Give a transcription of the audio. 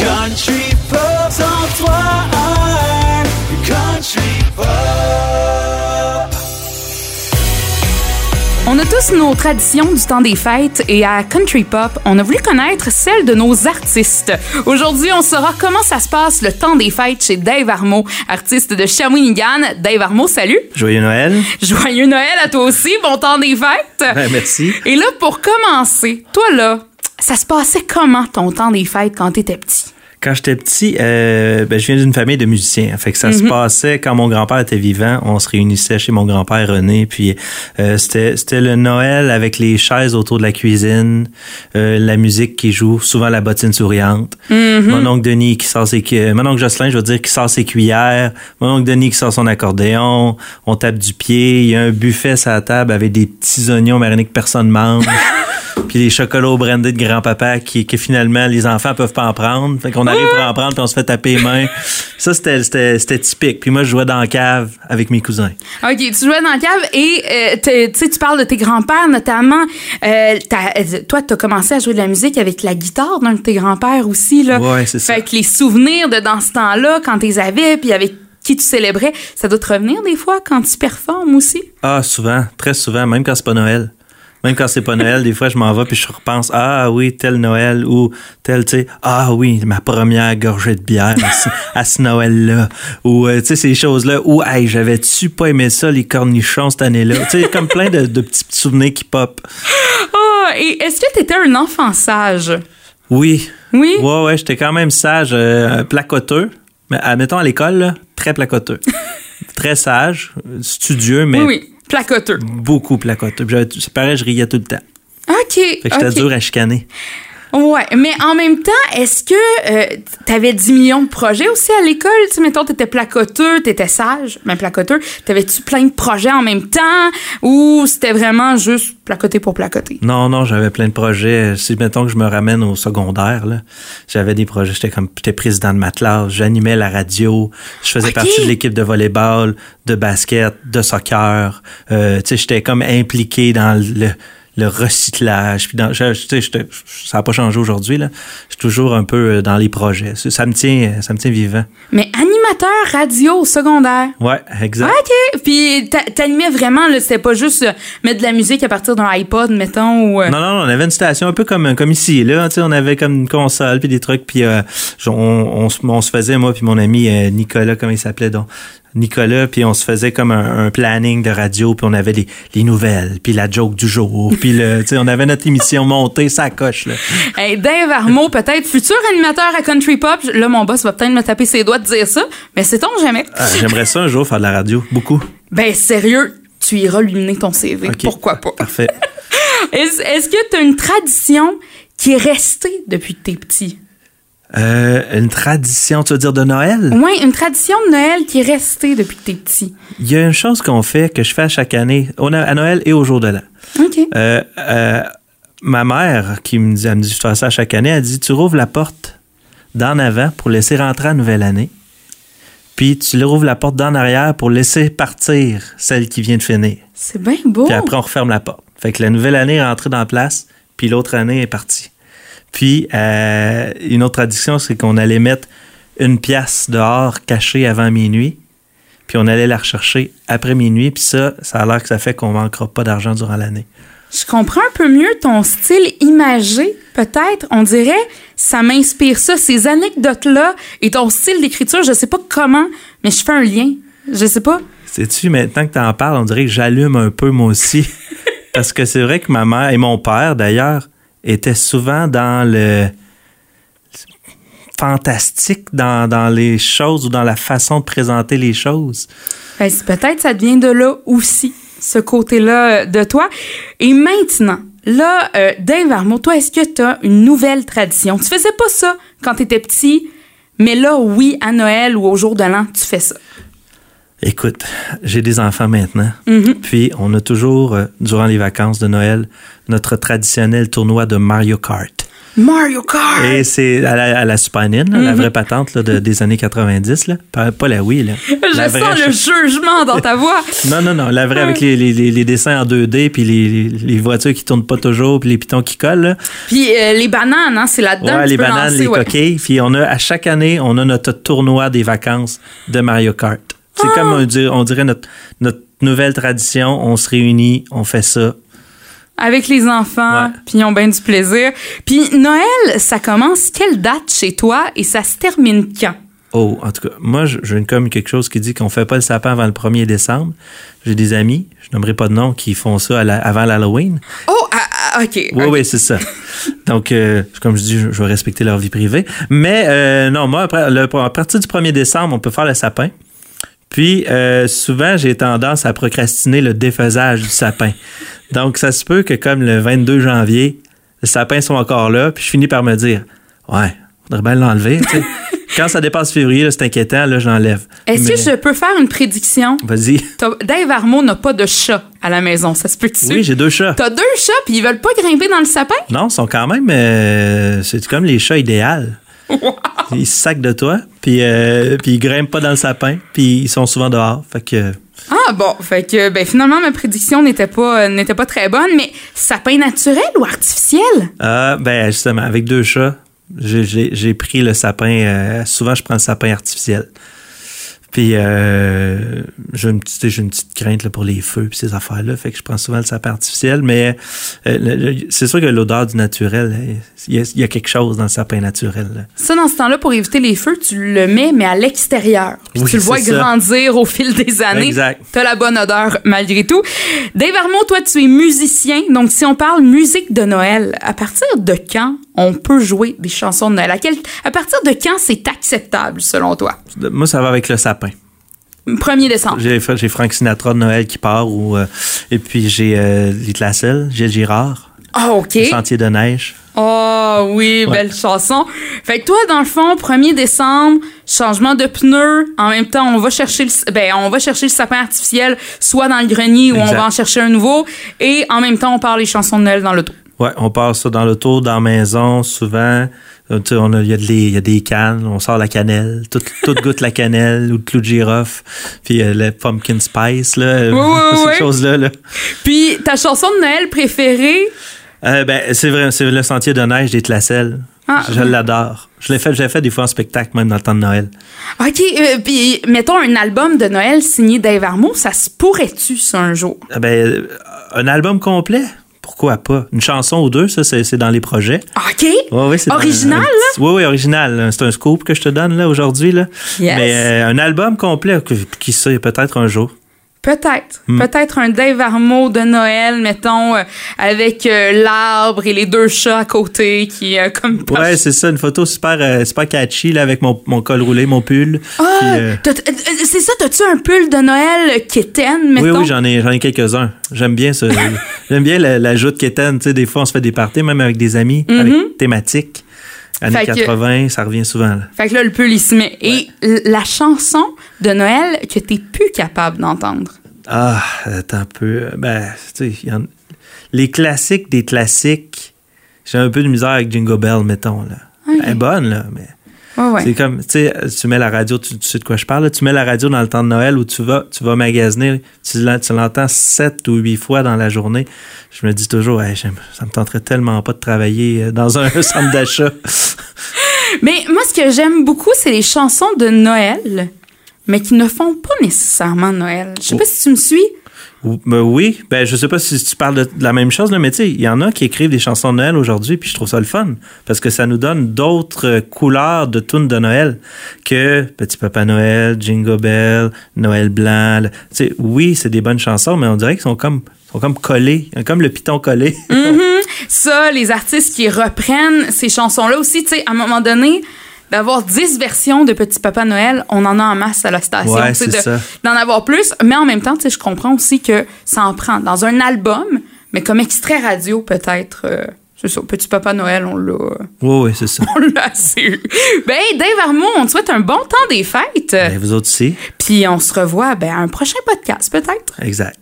Country Pop, sans toi, un Country Pop. On a tous nos traditions du temps des fêtes et à Country Pop, on a voulu connaître celles de nos artistes. Aujourd'hui, on saura comment ça se passe le temps des fêtes chez Dave Armo, artiste de Shawinigan. Dave Armo, salut! Joyeux Noël. Joyeux Noël à toi aussi, bon temps des fêtes! Ouais, merci. Et là, pour commencer, toi là, ça se passait comment ton temps des fêtes quand t'étais petit? Quand j'étais petit, euh, ben, je viens d'une famille de musiciens. Fait que ça se passait quand mon grand-père était vivant. On se réunissait chez mon grand-père René. Puis euh, c'était c'était le Noël avec les chaises autour de la cuisine, euh, la musique qui joue, souvent la bottine souriante. Mon oncle Denis qui sort ses mon oncle Jocelyn, je veux dire, qui sort ses cuillères. Mon oncle Denis qui sort son accordéon. On tape du pied. Il y a un buffet sur la table avec des petits oignons marinés que personne mange. puis les chocolats au brandy de grand-papa qui, que finalement les enfants peuvent pas en prendre. Fait qu'on arrive pour en prendre puis on se fait taper les mains. Ça, c'était, c'était, c'était typique. Puis moi, je jouais dans la cave avec mes cousins. OK, tu jouais dans la cave et euh, tu sais, tu parles de tes grands-pères notamment. Euh, t'as- toi, tu as commencé à jouer de la musique avec la guitare d'un de tes grands-pères aussi. Là. Ouais, c'est ça. Fait que les souvenirs de dans ce temps-là, quand tu les avais, puis avec qui tu célébrais, ça doit te revenir des fois quand tu performes aussi? Ah, souvent, très souvent, même quand c'est pas Noël. Même quand c'est pas Noël, des fois, je m'en vais puis je repense, ah oui, tel Noël ou tel, tu sais, ah oui, ma première gorgée de bière à ce, à ce Noël-là. Ou, euh, tu sais, ces choses-là. Ou, hey, j'avais-tu pas aimé ça, les cornichons cette année-là? Tu sais, comme plein de, de petits souvenirs qui pop. Ah, et est-ce que tu étais un enfant sage? Oui. Oui? Ouais, ouais, j'étais quand même sage, euh, placoteux. Mais admettons à l'école, très placoteux. très sage, studieux, mais Oui, oui. Placoteux. beaucoup placoteux. Puis C'est pareil, je riais tout le temps. OK. Fait que j'étais ok. dur à chicaner. Ouais, mais en même temps, est-ce que euh, t'avais 10 millions de projets aussi à l'école? Tu sais, mettons, t'étais placoteux, t'étais sage, mais placoteux. T'avais-tu plein de projets en même temps? Ou c'était vraiment juste placoter pour placoter? Non, non, j'avais plein de projets. Si, mettons que je me ramène au secondaire, là, j'avais des projets. J'étais comme, j'étais président de ma classe, j'animais la radio, je faisais partie de l'équipe de volleyball, de basket, de soccer. Euh, tu sais, j'étais comme impliqué dans le, le recyclage. Puis dans, je- ça n'a pas changé aujourd'hui, là. Je suis toujours un peu euh, dans les projets. Ça, me tient, ça me tient vivant. Mais animateur radio secondaire. Ouais, exact. OK. Puis t'a- t'animais vraiment, là, c'était pas juste euh, mettre de la musique à partir d'un iPod, mettons, ou... euh, Non, non, on avait une station un peu comme, comme ici. Là, on avait comme une console puis des trucs. Puis euh, on, on, se- on se faisait, moi puis mon ami euh, Nicolas, comment il s'appelait donc? Nicolas, puis on se faisait comme un, un planning de radio, puis on avait les, les nouvelles, puis la joke du jour, puis le, on avait notre émission montée, ça coche là. Hey, Dave Armo, peut-être futur animateur à Country Pop. Là, mon boss va peut-être me taper ses doigts de dire ça, mais c'est on jamais? Ah, J'aimerais ça un jour faire de la radio, beaucoup. Ben, sérieux, tu iras lui mener ton CV. Pourquoi pas? Parfait. Est-ce est-ce que tu as une tradition qui est restée depuis que t'es petit? Euh, une tradition, tu veux dire de Noël? Ouais, une tradition de Noël qui est restée depuis que t'es petit. Il y a une chose qu'on fait que je fais à chaque année, à Noël et au jour de l'an. OK. Euh, euh, ma mère, qui me dit, elle me dit, je fais ça à chaque année, elle dit, tu rouvres la porte d'en avant pour laisser rentrer la nouvelle année. Puis tu rouvres la porte d'en arrière pour laisser partir celle qui vient de finir. C'est bien beau. Puis après, on referme la porte. Fait que la nouvelle année est rentrée dans la place, puis l'autre année est partie. Puis, euh, une autre tradition, c'est qu'on allait mettre une pièce dehors cachée avant minuit, puis on allait la rechercher après minuit, puis ça, ça a l'air que ça fait qu'on manquera pas d'argent durant l'année. Je comprends un peu mieux ton style imagé, peut-être. On dirait, ça m'inspire ça, ces anecdotes-là et ton style d'écriture. Je sais pas comment, mais je fais un lien. Je sais pas. Sais-tu, maintenant que tu en parles, on dirait que j'allume un peu moi aussi. Parce que c'est vrai que ma mère et mon père, d'ailleurs, étaient souvent dans le fantastique dans, les choses ou dans la façon de présenter les choses. Ben, peut-être ça devient de là aussi, ce côté-là euh, de toi. Et maintenant, là, euh, Dave Armo, toi, est-ce que tu as une nouvelle tradition? Tu faisais pas ça quand tu étais petit, mais là, oui, à Noël ou au jour de l'an, tu fais ça. Écoute, j'ai des enfants maintenant. Mm-hmm. Puis on a toujours, euh, durant les vacances de Noël, notre traditionnel tournoi de Mario Kart. Mario Kart! Et c'est à la, à la Super la vraie patente là, de- des années 90, là. Pas, pas la Wii. Là. Je sens le jugement dans ta voix. Non, non, non, la vraie avec les, les, les, dessins en 2D, puis les, les, voitures qui tournent pas toujours, puis les pitons qui collent. Là. Puis euh, les bananes, hein, c'est là-dedans Ouais, les bananes, lancer, les ouais. coquilles. Puis on a, à chaque année, on a notre tournoi des vacances de Mario Kart. C'est Ah! comme on dirait, on dirait notre, notre nouvelle tradition. On se réunit, on fait ça. Avec les enfants, puis ils ont bien du plaisir. Puis Noël, ça commence quelle date chez toi et ça se termine quand? Oh, en tout cas, moi, je- j'ai comme quelque chose qui dit qu'on fait pas le sapin avant le 1er décembre. J'ai des amis, je nommerai pas de nom, qui font ça à la- avant l'Halloween. Oh, ah, ah, OK. Oui, ok. oui, c'est ça. Donc, euh, comme je dis, je, je vais respecter leur vie privée. Mais euh, non, moi, après, le- à partir du 1er décembre, on peut faire le sapin. Puis, euh, souvent, j'ai tendance à procrastiner le défaisage du sapin. Donc, ça se peut que comme le 22 janvier, le sapin soit encore là, puis je finis par me dire, ouais, faudrait bien l'enlever. Quand ça dépasse février, c'est inquiétant, là, j'enlève. Est-ce Mais- que je peux faire une prédiction? Vas-y. Dave Armo n'a pas de chat à la maison, ça se peut-tu? Oui, j'ai deux chats. T'as deux chats, puis ils veulent pas grimper dans le sapin? Non, ils sont quand même. euh, c'est comme les chats Ils se sacent de toi, puis, euh, puis ils grimpent pas dans le sapin, puis ils sont souvent dehors. Fait que. Ah bon, fait que ben finalement ma prédiction n'était pas euh, n'était pas très bonne, mais sapin naturel ou artificiel? Ah, ben, justement, avec deux chats, j'ai pris le sapin. euh, souvent, je prends le sapin artificiel. Puis, euh, j'ai une, petite- j'ai une petite crainte là, pour les feux puis ces affaires-là. Fait que je prends souvent le sapin artificiel. Mais euh, c'est sûr que l'odeur du naturel, euh, il y, a, il y a quelque chose dans le sapin naturel. là. Ça dans ce temps-là pour éviter les feux, tu le mets mais à l'extérieur. Puis Oui, tu le vois ça. grandir au fil des années. Exact. T'as la bonne odeur malgré tout. Dave Armand, toi tu es musicien, donc si on parle musique de Noël, à partir de quand on peut jouer des chansons de Noël à, quel- à partir de quand c'est acceptable selon toi? Moi, ça va avec le sapin. 1er décembre. J'ai j'ai Frank Sinatra de Noël qui part ou euh, et puis j'ai euh, les Gilles Girard, Ah OK. Le Sentier de neige. Oh oui, Ouais. belle chanson. Fait que toi, dans le fond, 1er décembre, changement de pneus. En même temps, on va chercher le, ben, on va chercher le sapin artificiel, soit dans le grenier ou on va en chercher un nouveau. Et en même temps, on parle les chansons de Noël dans l'auto. Ouais, on part ça dans l'auto, dans la maison, souvent. Euh, il y a de les- il y a des cannes, on sort la cannelle, tout, tout goûte la cannelle ou le clou de girofle, puis euh, le pumpkin spice là, Oui, oui, ces oui. choses là. là. Puis, ta chanson de Noël préférée? Euh, ben c'est vrai, c'est le Sentier de neige des Tlacelles. Ah. je l'adore. Je l'ai fait, je l'ai fait des fois en spectacle même dans le temps de Noël. OK, euh, puis mettons un album de Noël signé Dave Armo, ça se pourrait-tu, ça, un jour? Ah Ben, euh, un album complet, pourquoi pas? Une chanson ou deux, ça c'est dans les projets. OK? Ouais, c'est Original, un petit- Oui, oui, original. C'est un scoop que je te donne là aujourd'hui. Là. Yes. Mais euh, un album complet, qui sait, peut-être un jour. Peut-être. Hmm. Peut-être un Dave Armo de Noël, mettons, euh, avec euh, l'arbre et les deux chats à côté qui, euh, comme... Ouais, c'est ça, une photo super, super catchy là, avec mon, mon col roulé, mon pull. Ah, c'est ça, t'as-tu un pull de Noël kitten, oui, mettons? oui, j'en ai, j'en ai quelques-uns. J'aime bien ça. J'aime bien la, la joute quétaine. Tu sais, des fois, on se fait des parties, même avec des amis, avec thématiques. Années Mm-hmm. Fait que- 80, ça revient souvent. Là. Fait que là, le pull, il se met. Et la chanson de Noël que t'es plus capable d'entendre? Ah, attends un peu. Ben, tu sais, en- les classiques des classiques, j'ai un peu de misère avec Jingle Bell, mettons. Là. Elle est bonne, là, mais Ouais. c'est comme, tu sais, tu mets la radio, tu, tu sais de quoi je parle, là, tu mets la radio dans le temps de Noël où tu vas, tu vas magasiner, tu l'en- tu l'entends sept ou huit fois dans la journée. Je me dis toujours, Hey, ça me tenterait tellement pas de travailler euh, dans un centre d'achat. Mais moi, ce que j'aime beaucoup, c'est les chansons de Noël, mais qui ne font pas nécessairement Noël. Je sais pas si tu me suis. Ben oui, ben je sais pas si tu parles de, la même chose, là, mais tu sais, il y en a qui écrivent des chansons de Noël aujourd'hui, puis je trouve ça le fun, parce que ça nous donne d'autres euh, couleurs de tunes de Noël que Petit Papa Noël, Jingle Bell, Noël Blanc. Tu sais, oui, c'est des bonnes chansons, mais on dirait qu'ils sont comme, sont comme collés, comme le piton collé. Ça, les artistes qui reprennent ces chansons-là aussi, tu sais, à un moment donné, d'avoir 10 versions de Petit Papa Noël, on en a en masse à la station. Ouais, de-. D'en avoir plus, mais en même temps, tu sais, je comprends aussi que ça en prend dans un album, mais comme extrait radio, peut-être. euh, c'est ça, Petit Papa Noël, on l'a. oui, oui, c'est ça. On l'a assez eu. Ben, Dave Armand, on te souhaite un bon temps des fêtes. Ben, vous autres aussi. Puis on se revoit ben, à un prochain podcast, peut-être. Exact.